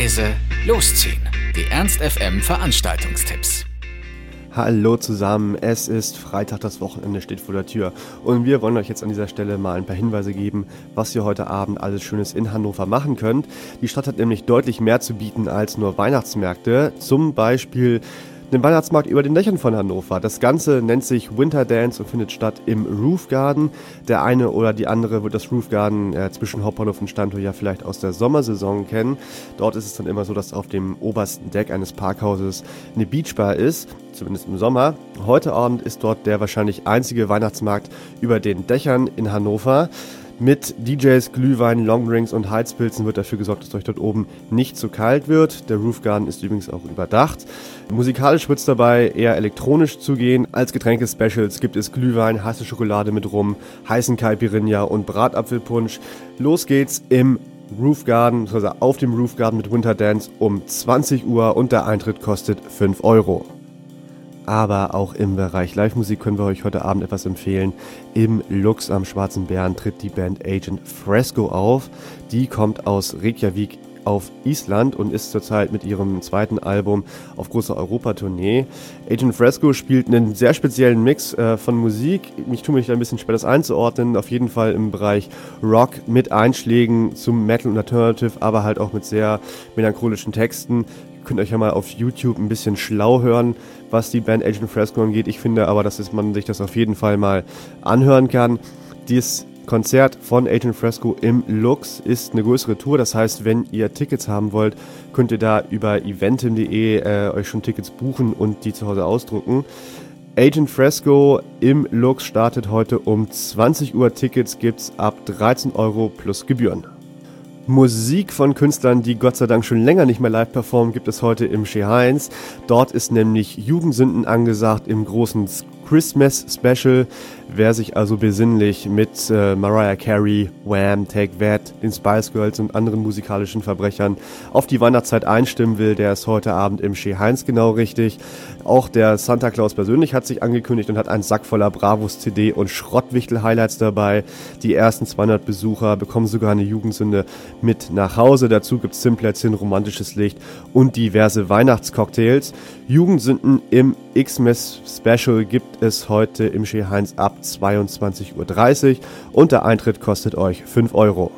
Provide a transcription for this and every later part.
leise, losziehen. Die Ernst FM Veranstaltungstipps. Hallo zusammen, es ist Freitag, das Wochenende steht vor der Tür und wir wollen euch jetzt an dieser Stelle mal ein paar Hinweise geben, was ihr heute Abend alles Schönes in Hannover machen könnt. Die Stadt hat nämlich deutlich mehr zu bieten als nur Weihnachtsmärkte, zum Beispiel den Weihnachtsmarkt über den Dächern von Hannover. Das Ganze nennt sich Winter Dance und findet statt im Roof Garden. Der eine oder die andere wird das Roof Garden äh, zwischen Hauptbahnhof und Standort ja vielleicht aus der Sommersaison kennen. Dort ist es dann immer so, dass auf dem obersten Deck eines Parkhauses eine Beachbar ist, zumindest im Sommer. Heute Abend ist dort der wahrscheinlich einzige Weihnachtsmarkt über den Dächern in Hannover. Mit DJs, Glühwein, Longdrinks und Heizpilzen wird dafür gesorgt, dass euch dort oben nicht zu kalt wird. Der Roof Garden ist übrigens auch überdacht. Musikalisch wird es dabei eher elektronisch zugehen. Als Getränke-Specials gibt es Glühwein, heiße Schokolade mit Rum, heißen Caipirinha und Bratapfelpunsch. Los geht's im Roof Garden, also auf dem Roof Garden mit Winter Dance um 20 Uhr und der Eintritt kostet 5 Euro aber auch im Bereich Live-Musik können wir euch heute Abend etwas empfehlen. Im Lux am Schwarzen Bären tritt die Band Agent Fresco auf. Die kommt aus Reykjavik auf Island und ist zurzeit mit ihrem zweiten Album auf großer Europatournee. Agent Fresco spielt einen sehr speziellen Mix äh, von Musik. Ich tue mich ein bisschen schwer, das einzuordnen. Auf jeden Fall im Bereich Rock mit Einschlägen zum Metal und Alternative, aber halt auch mit sehr melancholischen Texten könnt euch ja mal auf YouTube ein bisschen schlau hören, was die Band Agent Fresco angeht. Ich finde aber, dass man sich das auf jeden Fall mal anhören kann. Dieses Konzert von Agent Fresco im Lux ist eine größere Tour. Das heißt, wenn ihr Tickets haben wollt, könnt ihr da über eventim.de äh, euch schon Tickets buchen und die zu Hause ausdrucken. Agent Fresco im Lux startet heute um 20 Uhr. Tickets gibt's ab 13 Euro plus Gebühren. Musik von Künstlern, die Gott sei Dank schon länger nicht mehr live performen, gibt es heute im Chez Heinz. Dort ist nämlich Jugendsünden angesagt im großen Christmas Special. Wer sich also besinnlich mit äh, Mariah Carey, Wham, Take That, den Spice Girls und anderen musikalischen Verbrechern auf die Weihnachtszeit einstimmen will, der ist heute Abend im Chez Heinz genau richtig. Auch der Santa Claus persönlich hat sich angekündigt und hat einen Sack voller Bravos CD und Schrottwichtel-Highlights dabei. Die ersten 200 Besucher bekommen sogar eine Jugendsünde mit nach Hause. Dazu gibt es Simplätzchen, romantisches Licht und diverse Weihnachtscocktails. Jugendsünden im Xmas Special gibt es heute im Chez Heinz ab 22.30 Uhr und der Eintritt kostet euch 5 Euro.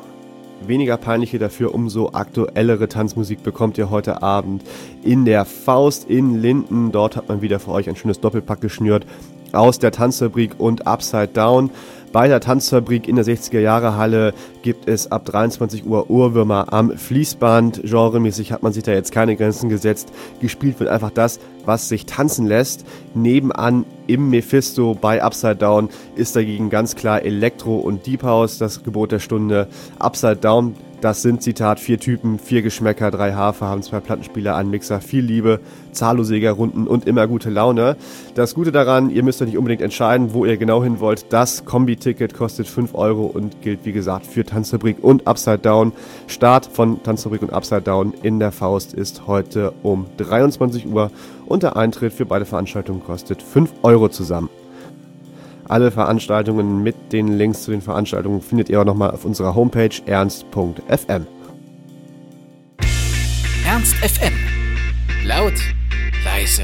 Weniger peinliche dafür, umso aktuellere Tanzmusik bekommt ihr heute Abend in der Faust in Linden. Dort hat man wieder für euch ein schönes Doppelpack geschnürt aus der Tanzfabrik und Upside Down. Bei der Tanzfabrik in der 60er Jahre Halle gibt es ab 23 Uhr Ohrwürmer am Fließband. Genremäßig hat man sich da jetzt keine Grenzen gesetzt. Gespielt wird einfach das, was sich tanzen lässt. Nebenan im Mephisto bei Upside Down ist dagegen ganz klar Elektro und Deep House das Gebot der Stunde. Upside Down das sind, Zitat, vier Typen, vier Geschmäcker, drei Hafer, haben zwei Plattenspieler, einen Mixer, viel Liebe, zahllose Runden und immer gute Laune. Das Gute daran, ihr müsst euch nicht unbedingt entscheiden, wo ihr genau hin wollt. Das Kombi-Ticket kostet 5 Euro und gilt, wie gesagt, für Tanzfabrik und Upside Down. Start von Tanzfabrik und Upside Down in der Faust ist heute um 23 Uhr und der Eintritt für beide Veranstaltungen kostet 5 Euro zusammen. Alle Veranstaltungen mit den Links zu den Veranstaltungen findet ihr auch nochmal auf unserer Homepage ernst.fm. Ernst FM. Laut, leise,